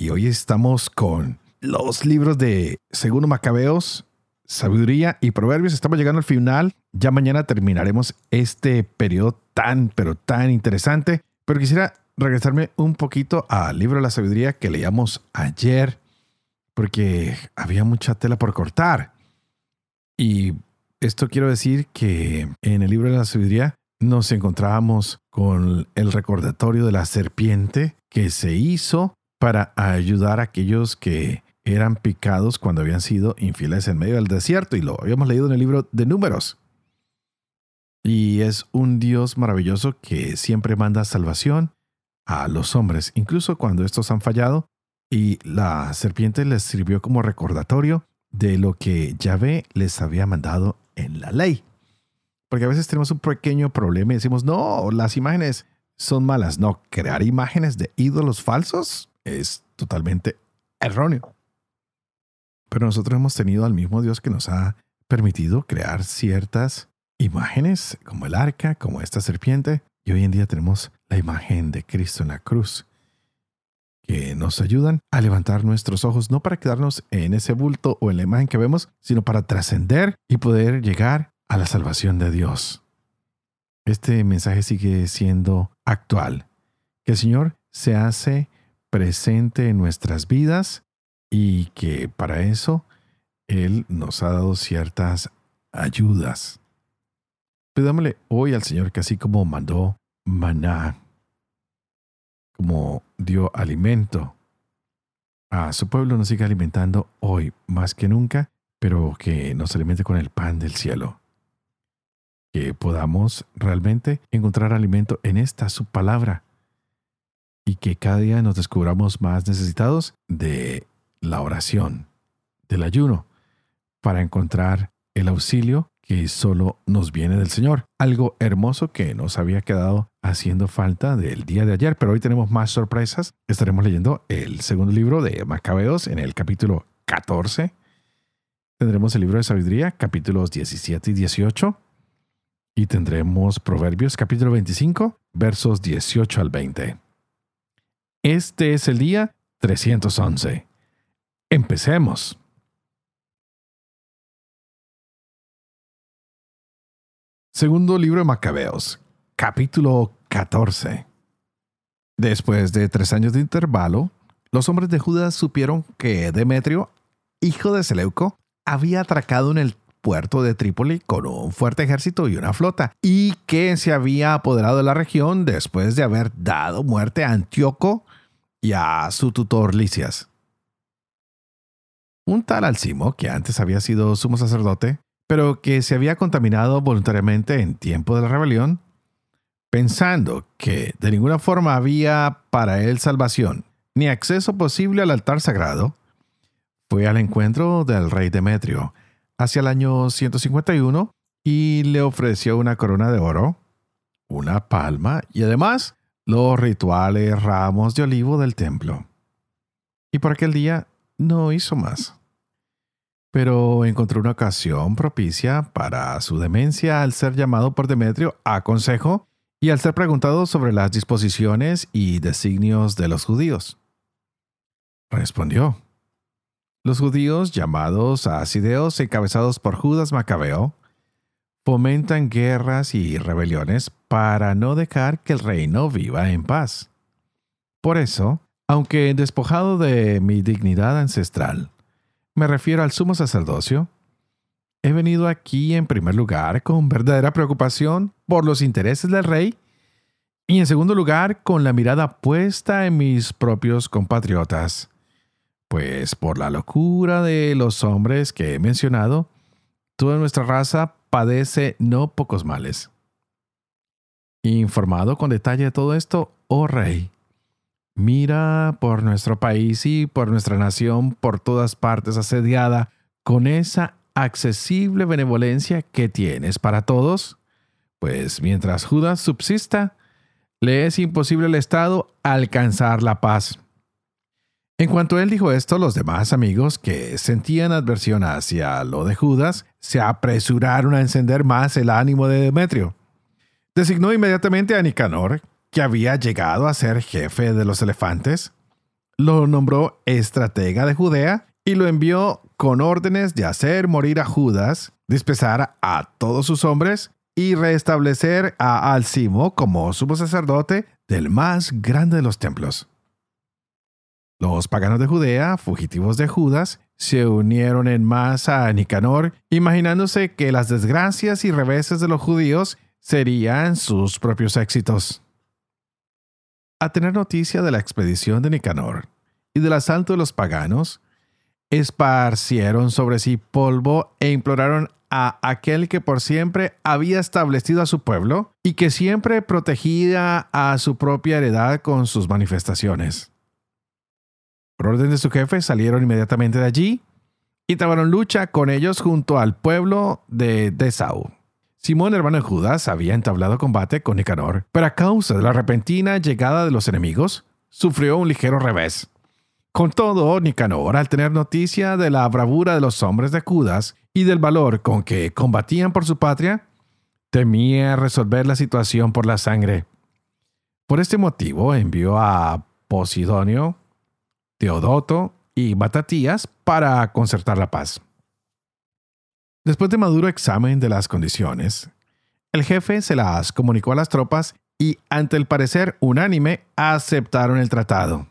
Y hoy estamos con los libros de Segundo Macabeos, Sabiduría y Proverbios. Estamos llegando al final. Ya mañana terminaremos este periodo tan, pero tan interesante. Pero quisiera regresarme un poquito al libro de la sabiduría que leíamos ayer, porque había mucha tela por cortar. Y esto quiero decir que en el libro de la sabiduría nos encontrábamos con el recordatorio de la serpiente que se hizo para ayudar a aquellos que eran picados cuando habían sido infieles en medio del desierto. Y lo habíamos leído en el libro de números. Y es un Dios maravilloso que siempre manda salvación a los hombres, incluso cuando estos han fallado. Y la serpiente les sirvió como recordatorio de lo que Yahvé les había mandado en la ley. Porque a veces tenemos un pequeño problema y decimos, no, las imágenes son malas. No, crear imágenes de ídolos falsos es totalmente erróneo. Pero nosotros hemos tenido al mismo Dios que nos ha permitido crear ciertas imágenes, como el arca, como esta serpiente, y hoy en día tenemos la imagen de Cristo en la cruz, que nos ayudan a levantar nuestros ojos no para quedarnos en ese bulto o en la imagen que vemos, sino para trascender y poder llegar a la salvación de Dios. Este mensaje sigue siendo actual, que el Señor se hace presente en nuestras vidas y que para eso Él nos ha dado ciertas ayudas. Pidámosle hoy al Señor que así como mandó maná, como dio alimento a su pueblo, nos siga alimentando hoy más que nunca, pero que nos alimente con el pan del cielo. Que podamos realmente encontrar alimento en esta su palabra y que cada día nos descubramos más necesitados de la oración, del ayuno, para encontrar el auxilio que solo nos viene del Señor. Algo hermoso que nos había quedado haciendo falta del día de ayer, pero hoy tenemos más sorpresas. Estaremos leyendo el segundo libro de Macabeos en el capítulo 14. Tendremos el libro de sabiduría, capítulos 17 y 18. Y tendremos Proverbios, capítulo 25, versos 18 al 20. Este es el día 311. Empecemos. Segundo libro de Macabeos, capítulo 14. Después de tres años de intervalo, los hombres de Judas supieron que Demetrio, hijo de Seleuco, había atracado en el puerto de Trípoli con un fuerte ejército y una flota, y que se había apoderado de la región después de haber dado muerte a Antíoco y a su tutor Licias. Un tal Alcimo, que antes había sido sumo sacerdote, pero que se había contaminado voluntariamente en tiempo de la rebelión, pensando que de ninguna forma había para él salvación ni acceso posible al altar sagrado, fue al encuentro del rey Demetrio hacia el año 151 y le ofreció una corona de oro, una palma y además los rituales ramos de olivo del templo. Y por aquel día no hizo más. Pero encontró una ocasión propicia para su demencia al ser llamado por Demetrio a consejo y al ser preguntado sobre las disposiciones y designios de los judíos. Respondió. Los judíos llamados asideos encabezados por Judas Macabeo fomentan guerras y rebeliones para no dejar que el reino viva en paz. Por eso, aunque despojado de mi dignidad ancestral, me refiero al sumo sacerdocio, he venido aquí en primer lugar con verdadera preocupación por los intereses del rey y en segundo lugar con la mirada puesta en mis propios compatriotas, pues por la locura de los hombres que he mencionado, toda nuestra raza padece no pocos males. Informado con detalle de todo esto, oh rey, Mira por nuestro país y por nuestra nación por todas partes asediada con esa accesible benevolencia que tienes para todos. Pues mientras Judas subsista, le es imposible al Estado alcanzar la paz. En cuanto él dijo esto, los demás amigos que sentían adversión hacia lo de Judas se apresuraron a encender más el ánimo de Demetrio. Designó inmediatamente a Nicanor, que había llegado a ser jefe de los elefantes, lo nombró estratega de Judea y lo envió con órdenes de hacer morir a Judas, despezar a todos sus hombres y restablecer a Alcimo como sumo sacerdote del más grande de los templos. Los paganos de Judea, fugitivos de Judas, se unieron en masa a Nicanor, imaginándose que las desgracias y reveses de los judíos serían sus propios éxitos. A tener noticia de la expedición de Nicanor y del asalto de los paganos, esparcieron sobre sí polvo e imploraron a aquel que por siempre había establecido a su pueblo y que siempre protegía a su propia heredad con sus manifestaciones. Por orden de su jefe salieron inmediatamente de allí y trabaron lucha con ellos junto al pueblo de Desau. Simón, hermano de Judas, había entablado combate con Nicanor, pero a causa de la repentina llegada de los enemigos, sufrió un ligero revés. Con todo, Nicanor, al tener noticia de la bravura de los hombres de Judas y del valor con que combatían por su patria, temía resolver la situación por la sangre. Por este motivo envió a Posidonio, Teodoto y Batatías para concertar la paz. Después de maduro examen de las condiciones, el jefe se las comunicó a las tropas y, ante el parecer unánime, aceptaron el tratado.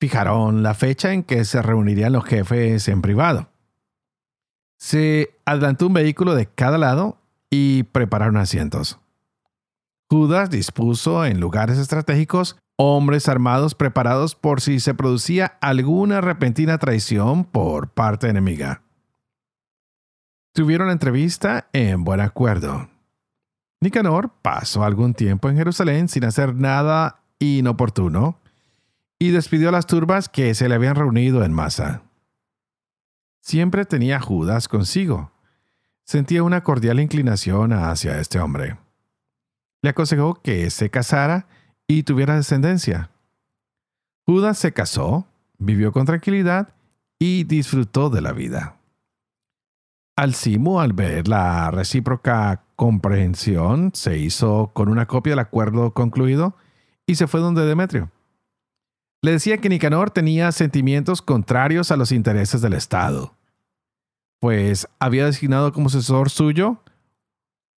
Fijaron la fecha en que se reunirían los jefes en privado. Se adelantó un vehículo de cada lado y prepararon asientos. Judas dispuso en lugares estratégicos hombres armados preparados por si se producía alguna repentina traición por parte enemiga. Tuvieron la entrevista en buen acuerdo. Nicanor pasó algún tiempo en Jerusalén sin hacer nada inoportuno y despidió a las turbas que se le habían reunido en masa. Siempre tenía Judas consigo. Sentía una cordial inclinación hacia este hombre. Le aconsejó que se casara y tuviera descendencia. Judas se casó, vivió con tranquilidad y disfrutó de la vida. Alcimo, al ver la recíproca comprensión, se hizo con una copia del acuerdo concluido y se fue donde Demetrio. Le decía que Nicanor tenía sentimientos contrarios a los intereses del Estado, pues había designado como asesor suyo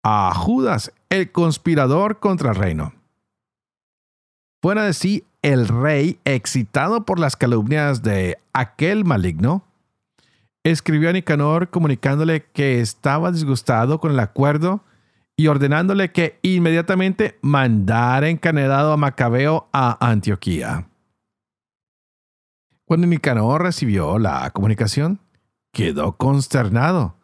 a Judas, el conspirador contra el reino. Fuera de sí, el rey, excitado por las calumnias de aquel maligno, escribió a Nicanor comunicándole que estaba disgustado con el acuerdo y ordenándole que inmediatamente mandara encanedado a Macabeo a Antioquía. Cuando Nicanor recibió la comunicación, quedó consternado,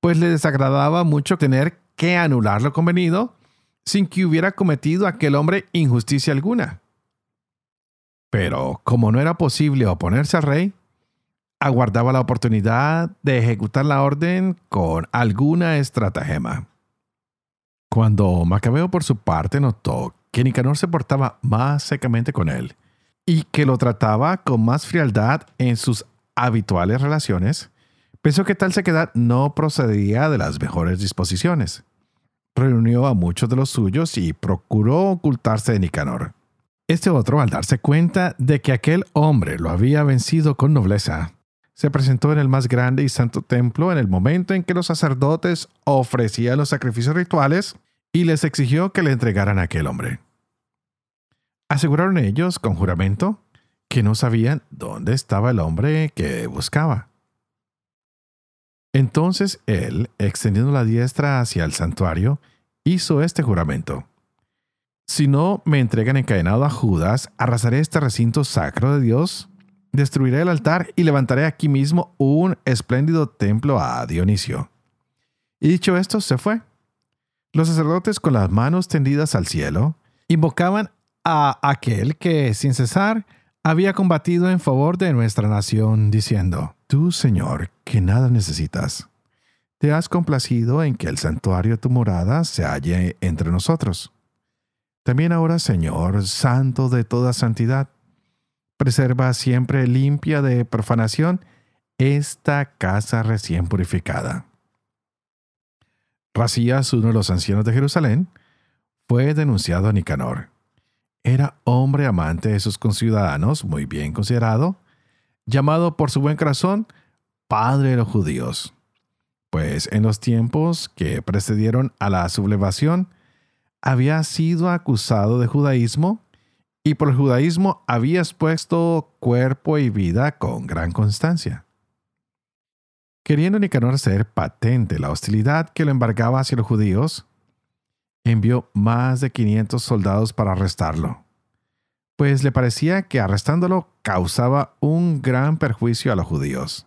pues le desagradaba mucho tener que anular lo convenido sin que hubiera cometido aquel hombre injusticia alguna. Pero como no era posible oponerse al rey, aguardaba la oportunidad de ejecutar la orden con alguna estratagema. Cuando Macabeo por su parte notó que Nicanor se portaba más secamente con él y que lo trataba con más frialdad en sus habituales relaciones, pensó que tal sequedad no procedía de las mejores disposiciones. Reunió a muchos de los suyos y procuró ocultarse de Nicanor. Este otro, al darse cuenta de que aquel hombre lo había vencido con nobleza, se presentó en el más grande y santo templo en el momento en que los sacerdotes ofrecían los sacrificios rituales y les exigió que le entregaran a aquel hombre. Aseguraron ellos, con juramento, que no sabían dónde estaba el hombre que buscaba. Entonces él, extendiendo la diestra hacia el santuario, hizo este juramento. Si no me entregan encadenado a Judas, arrasaré este recinto sacro de Dios destruiré el altar y levantaré aquí mismo un espléndido templo a Dionisio. Y dicho esto, se fue. Los sacerdotes con las manos tendidas al cielo invocaban a aquel que, sin cesar, había combatido en favor de nuestra nación, diciendo, Tú, Señor, que nada necesitas, te has complacido en que el santuario de tu morada se halle entre nosotros. También ahora, Señor, santo de toda santidad, preserva siempre limpia de profanación esta casa recién purificada. Racías, uno de los ancianos de Jerusalén, fue denunciado a Nicanor. Era hombre amante de sus conciudadanos, muy bien considerado, llamado por su buen corazón Padre de los judíos. Pues en los tiempos que precedieron a la sublevación, había sido acusado de judaísmo y por el judaísmo había expuesto cuerpo y vida con gran constancia. Queriendo Nicanor hacer patente la hostilidad que lo embargaba hacia los judíos, envió más de 500 soldados para arrestarlo, pues le parecía que arrestándolo causaba un gran perjuicio a los judíos.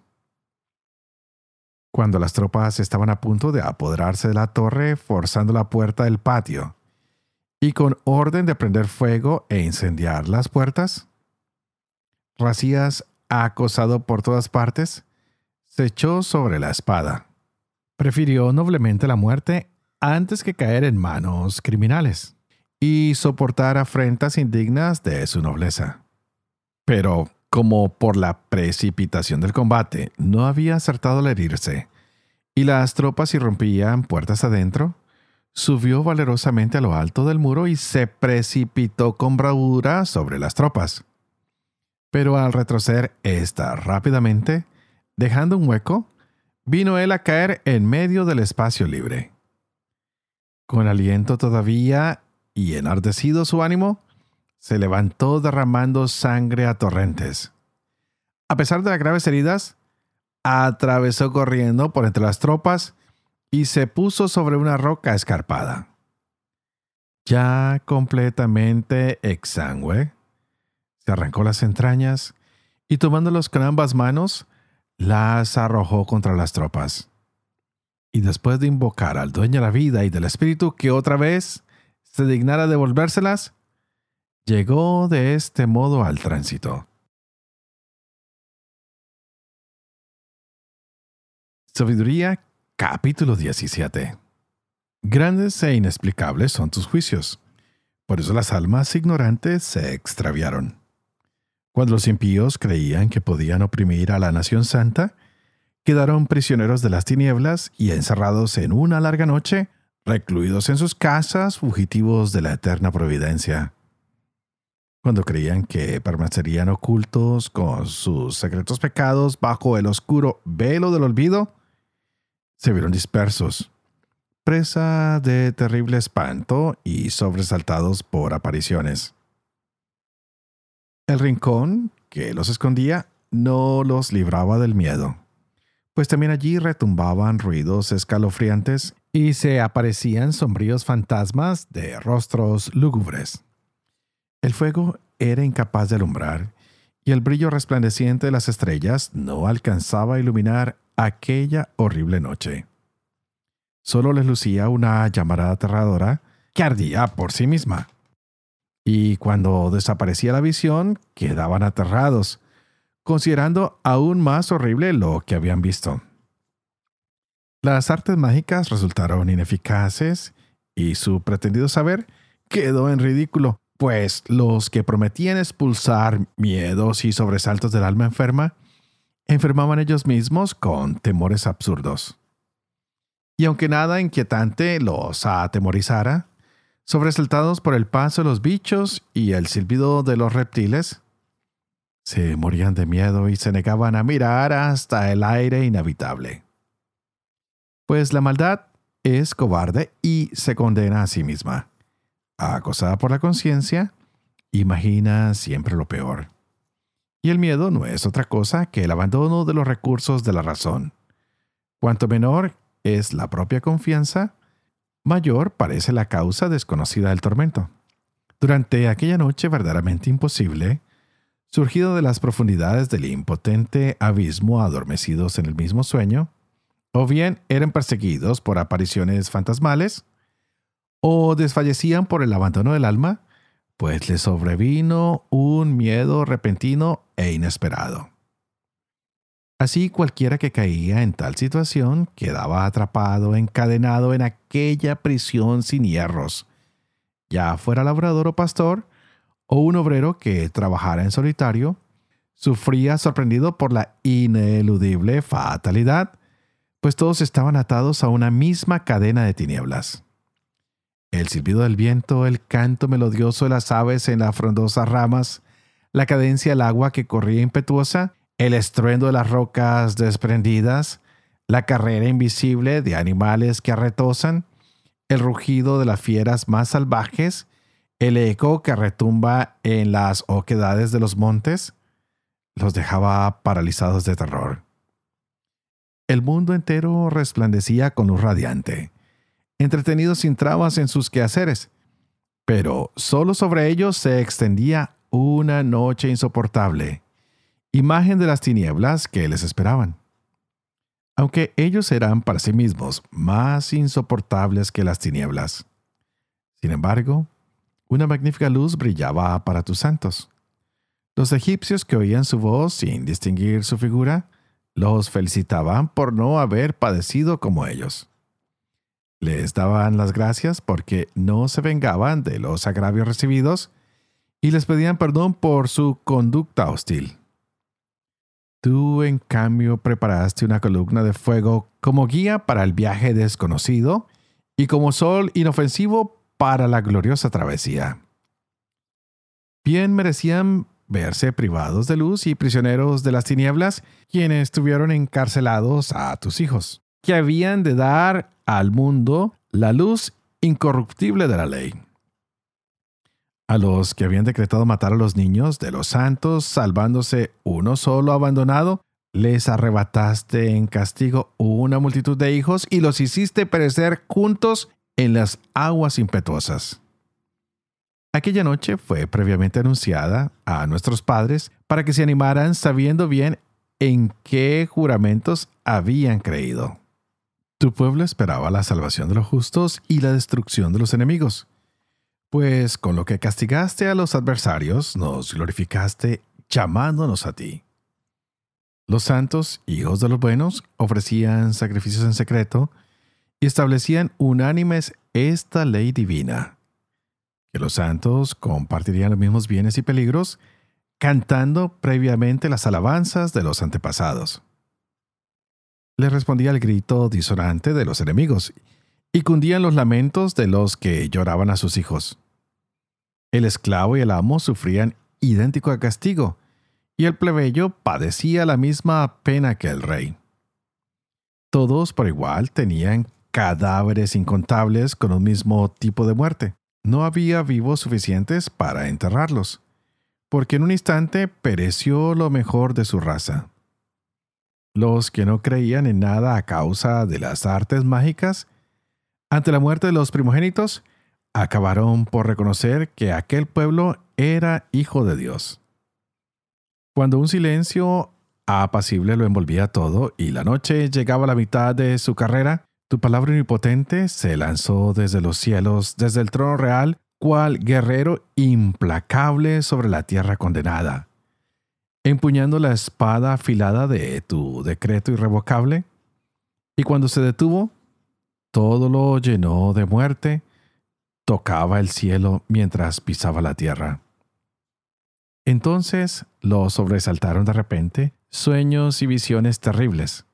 Cuando las tropas estaban a punto de apoderarse de la torre, forzando la puerta del patio, y con orden de prender fuego e incendiar las puertas, Racías, acosado por todas partes, se echó sobre la espada. Prefirió noblemente la muerte antes que caer en manos criminales y soportar afrentas indignas de su nobleza. Pero, como por la precipitación del combate no había acertado al herirse, y las tropas irrumpían puertas adentro, subió valerosamente a lo alto del muro y se precipitó con bravura sobre las tropas. Pero al retroceder ésta rápidamente, dejando un hueco, vino él a caer en medio del espacio libre. Con aliento todavía y enardecido su ánimo, se levantó derramando sangre a torrentes. A pesar de las graves heridas, atravesó corriendo por entre las tropas y se puso sobre una roca escarpada. Ya completamente exangüe, se arrancó las entrañas y tomándolos con ambas manos, las arrojó contra las tropas y después de invocar al dueño de la vida y del espíritu que otra vez se dignara devolvérselas, llegó de este modo al tránsito. Sabiduría capítulo 17 Grandes e inexplicables son tus juicios. Por eso las almas ignorantes se extraviaron. Cuando los impíos creían que podían oprimir a la nación santa, quedaron prisioneros de las tinieblas y encerrados en una larga noche, recluidos en sus casas, fugitivos de la eterna providencia. Cuando creían que permanecerían ocultos con sus secretos pecados bajo el oscuro velo del olvido, se vieron dispersos, presa de terrible espanto y sobresaltados por apariciones. El rincón que los escondía no los libraba del miedo pues también allí retumbaban ruidos escalofriantes y se aparecían sombríos fantasmas de rostros lúgubres. El fuego era incapaz de alumbrar y el brillo resplandeciente de las estrellas no alcanzaba a iluminar aquella horrible noche. Solo les lucía una llamarada aterradora que ardía por sí misma. Y cuando desaparecía la visión, quedaban aterrados, considerando aún más horrible lo que habían visto. Las artes mágicas resultaron ineficaces y su pretendido saber quedó en ridículo, pues los que prometían expulsar miedos y sobresaltos del alma enferma, enfermaban ellos mismos con temores absurdos. Y aunque nada inquietante los atemorizara, sobresaltados por el paso de los bichos y el silbido de los reptiles, se morían de miedo y se negaban a mirar hasta el aire inhabitable. Pues la maldad es cobarde y se condena a sí misma. Acosada por la conciencia, imagina siempre lo peor. Y el miedo no es otra cosa que el abandono de los recursos de la razón. Cuanto menor es la propia confianza, mayor parece la causa desconocida del tormento. Durante aquella noche verdaderamente imposible, surgido de las profundidades del impotente abismo adormecidos en el mismo sueño, o bien eran perseguidos por apariciones fantasmales, o desfallecían por el abandono del alma, pues le sobrevino un miedo repentino e inesperado. Así cualquiera que caía en tal situación quedaba atrapado, encadenado en aquella prisión sin hierros, ya fuera labrador o pastor, o un obrero que trabajara en solitario, sufría sorprendido por la ineludible fatalidad, pues todos estaban atados a una misma cadena de tinieblas el silbido del viento, el canto melodioso de las aves en las frondosas ramas, la cadencia del agua que corría impetuosa, el estruendo de las rocas desprendidas, la carrera invisible de animales que arretosan, el rugido de las fieras más salvajes, el eco que retumba en las oquedades de los montes, los dejaba paralizados de terror. El mundo entero resplandecía con luz radiante entretenidos sin trabas en sus quehaceres. Pero solo sobre ellos se extendía una noche insoportable, imagen de las tinieblas que les esperaban. Aunque ellos eran para sí mismos más insoportables que las tinieblas. Sin embargo, una magnífica luz brillaba para tus santos. Los egipcios que oían su voz sin distinguir su figura, los felicitaban por no haber padecido como ellos. Les daban las gracias porque no se vengaban de los agravios recibidos y les pedían perdón por su conducta hostil. Tú, en cambio, preparaste una columna de fuego como guía para el viaje desconocido y como sol inofensivo para la gloriosa travesía. Bien merecían verse privados de luz y prisioneros de las tinieblas quienes tuvieron encarcelados a tus hijos, que habían de dar al mundo la luz incorruptible de la ley. A los que habían decretado matar a los niños de los santos, salvándose uno solo abandonado, les arrebataste en castigo una multitud de hijos y los hiciste perecer juntos en las aguas impetuosas. Aquella noche fue previamente anunciada a nuestros padres para que se animaran sabiendo bien en qué juramentos habían creído. Tu pueblo esperaba la salvación de los justos y la destrucción de los enemigos. Pues con lo que castigaste a los adversarios, nos glorificaste llamándonos a ti. Los santos, hijos de los buenos, ofrecían sacrificios en secreto y establecían unánimes esta ley divina, que los santos compartirían los mismos bienes y peligros, cantando previamente las alabanzas de los antepasados le respondía el grito disonante de los enemigos, y cundían los lamentos de los que lloraban a sus hijos. El esclavo y el amo sufrían idéntico castigo, y el plebeyo padecía la misma pena que el rey. Todos por igual tenían cadáveres incontables con un mismo tipo de muerte. No había vivos suficientes para enterrarlos, porque en un instante pereció lo mejor de su raza. Los que no creían en nada a causa de las artes mágicas, ante la muerte de los primogénitos, acabaron por reconocer que aquel pueblo era hijo de Dios. Cuando un silencio apacible lo envolvía todo y la noche llegaba a la mitad de su carrera, tu palabra omnipotente se lanzó desde los cielos, desde el trono real, cual guerrero implacable sobre la tierra condenada empuñando la espada afilada de tu decreto irrevocable, y cuando se detuvo, todo lo llenó de muerte, tocaba el cielo mientras pisaba la tierra. Entonces lo sobresaltaron de repente sueños y visiones terribles.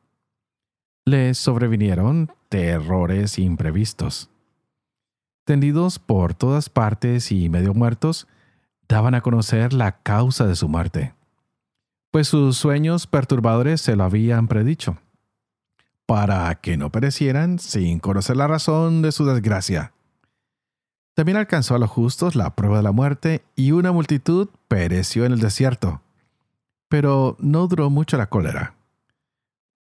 Les sobrevinieron terrores imprevistos. Tendidos por todas partes y medio muertos, daban a conocer la causa de su muerte pues sus sueños perturbadores se lo habían predicho, para que no perecieran sin conocer la razón de su desgracia. También alcanzó a los justos la prueba de la muerte y una multitud pereció en el desierto. Pero no duró mucho la cólera,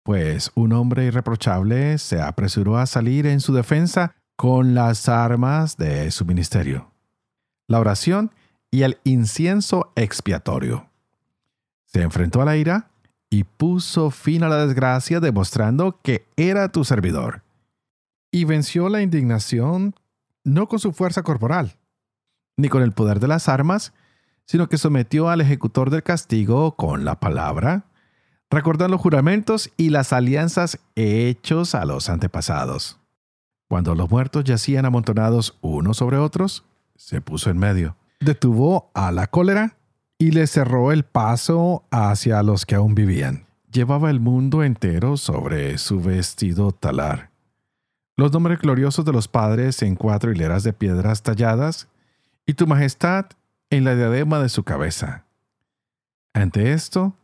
pues un hombre irreprochable se apresuró a salir en su defensa con las armas de su ministerio, la oración y el incienso expiatorio. Se enfrentó a la ira y puso fin a la desgracia demostrando que era tu servidor. Y venció la indignación no con su fuerza corporal, ni con el poder de las armas, sino que sometió al ejecutor del castigo con la palabra, recordando los juramentos y las alianzas hechos a los antepasados. Cuando los muertos yacían amontonados unos sobre otros, se puso en medio, detuvo a la cólera y le cerró el paso hacia los que aún vivían. Llevaba el mundo entero sobre su vestido talar. Los nombres gloriosos de los padres en cuatro hileras de piedras talladas, y tu majestad en la diadema de su cabeza. Ante esto,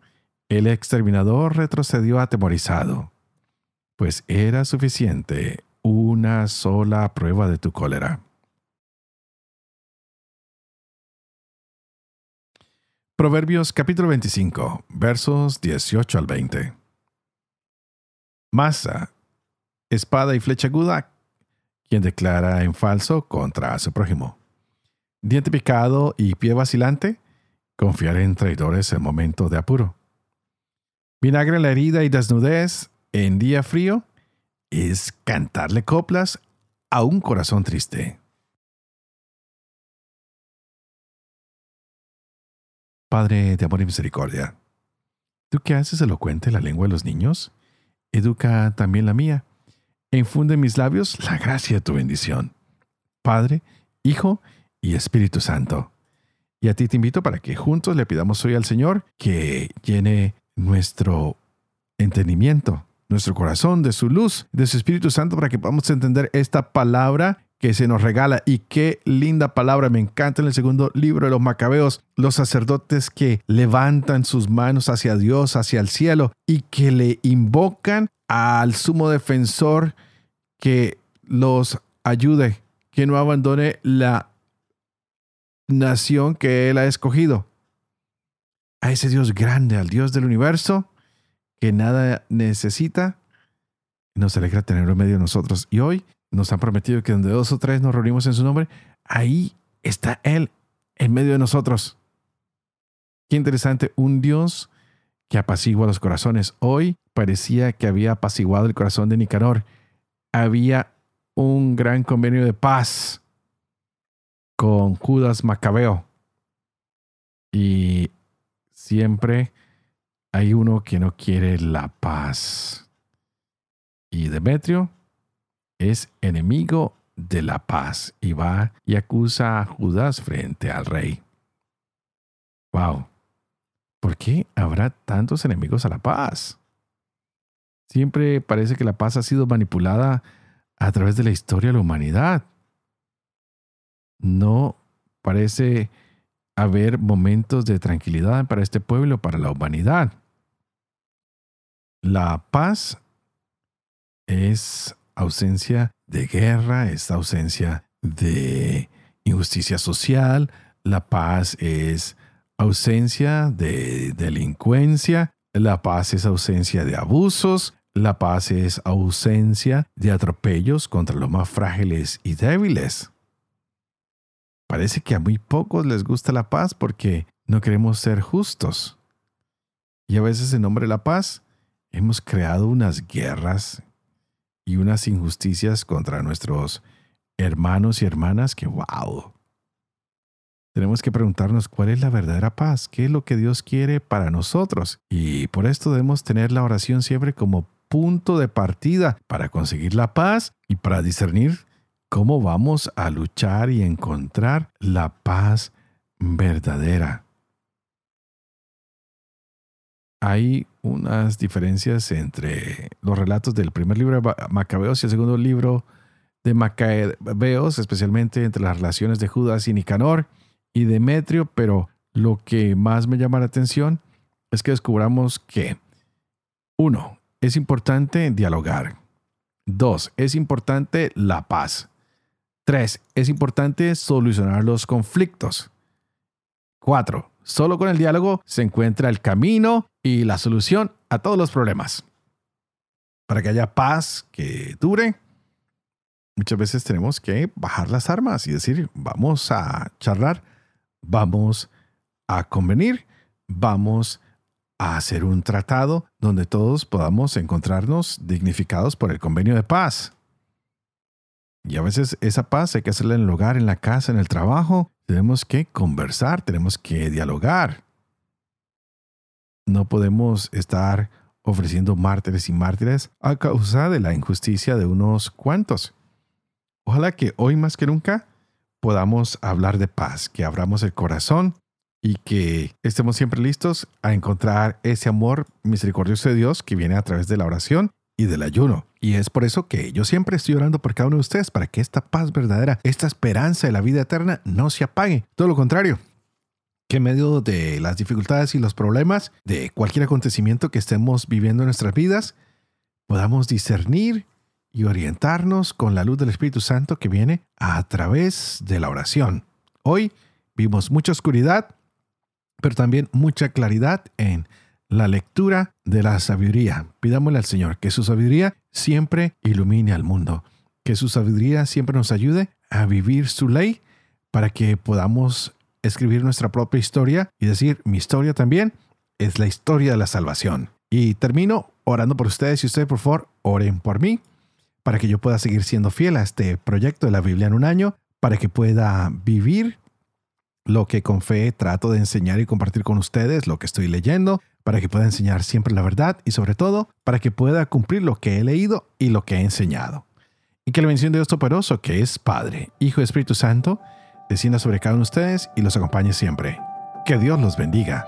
el exterminador retrocedió atemorizado, pues era suficiente una sola prueba de tu cólera. Proverbios capítulo 25, versos 18 al 20. Masa, espada y flecha aguda, quien declara en falso contra su prójimo. Diente picado y pie vacilante, confiar en traidores en momento de apuro. Vinagre en la herida y desnudez en día frío es cantarle coplas a un corazón triste. Padre de amor y misericordia, tú que haces elocuente la lengua de los niños, educa también la mía, e infunde en mis labios la gracia de tu bendición. Padre, Hijo y Espíritu Santo. Y a ti te invito para que juntos le pidamos hoy al Señor que llene nuestro entendimiento, nuestro corazón de su luz, de su Espíritu Santo, para que podamos entender esta palabra que se nos regala. Y qué linda palabra, me encanta en el segundo libro de los Macabeos, los sacerdotes que levantan sus manos hacia Dios, hacia el cielo, y que le invocan al sumo defensor que los ayude, que no abandone la nación que él ha escogido. A ese Dios grande, al Dios del universo, que nada necesita, nos alegra tenerlo en medio de nosotros. Y hoy nos han prometido que donde dos o tres nos reunimos en su nombre, ahí está Él en medio de nosotros. Qué interesante, un Dios que apacigua los corazones. Hoy parecía que había apaciguado el corazón de Nicanor. Había un gran convenio de paz con Judas Macabeo. Y siempre hay uno que no quiere la paz. Y Demetrio es enemigo de la paz y va y acusa a Judas frente al rey. Wow. ¿Por qué habrá tantos enemigos a la paz? Siempre parece que la paz ha sido manipulada a través de la historia de la humanidad. No parece haber momentos de tranquilidad para este pueblo, para la humanidad. La paz es ausencia de guerra, es ausencia de injusticia social, la paz es ausencia de delincuencia, la paz es ausencia de abusos, la paz es ausencia de atropellos contra los más frágiles y débiles. Parece que a muy pocos les gusta la paz porque no queremos ser justos. Y a veces en nombre de la paz hemos creado unas guerras y unas injusticias contra nuestros hermanos y hermanas que, wow. Tenemos que preguntarnos cuál es la verdadera paz, qué es lo que Dios quiere para nosotros. Y por esto debemos tener la oración siempre como punto de partida para conseguir la paz y para discernir cómo vamos a luchar y encontrar la paz verdadera. Hay unas diferencias entre los relatos del primer libro de Macabeos y el segundo libro de Macabeos, especialmente entre las relaciones de Judas y Nicanor y Demetrio, pero lo que más me llama la atención es que descubramos que, uno, es importante dialogar. Dos, es importante la paz. Tres, es importante solucionar los conflictos. Cuatro, solo con el diálogo se encuentra el camino y la solución a todos los problemas. Para que haya paz que dure, muchas veces tenemos que bajar las armas y decir, vamos a charlar, vamos a convenir, vamos a hacer un tratado donde todos podamos encontrarnos dignificados por el convenio de paz. Y a veces esa paz hay que hacerla en el hogar, en la casa, en el trabajo. Tenemos que conversar, tenemos que dialogar. No podemos estar ofreciendo mártires y mártires a causa de la injusticia de unos cuantos. Ojalá que hoy más que nunca podamos hablar de paz, que abramos el corazón y que estemos siempre listos a encontrar ese amor misericordioso de Dios que viene a través de la oración y del ayuno. Y es por eso que yo siempre estoy orando por cada uno de ustedes para que esta paz verdadera, esta esperanza de la vida eterna no se apague. Todo lo contrario, que en medio de las dificultades y los problemas, de cualquier acontecimiento que estemos viviendo en nuestras vidas, podamos discernir y orientarnos con la luz del Espíritu Santo que viene a través de la oración. Hoy vimos mucha oscuridad, pero también mucha claridad en la lectura de la sabiduría. Pidámosle al Señor que su sabiduría siempre ilumine al mundo, que su sabiduría siempre nos ayude a vivir su ley para que podamos escribir nuestra propia historia y decir, mi historia también es la historia de la salvación. Y termino orando por ustedes y ustedes por favor oren por mí para que yo pueda seguir siendo fiel a este proyecto de la Biblia en un año, para que pueda vivir lo que con fe trato de enseñar y compartir con ustedes, lo que estoy leyendo, para que pueda enseñar siempre la verdad y sobre todo para que pueda cumplir lo que he leído y lo que he enseñado. Y que la bendición de Dios Todopoderoso, que es Padre, Hijo y Espíritu Santo, descienda sobre cada uno de ustedes y los acompañe siempre. Que Dios los bendiga.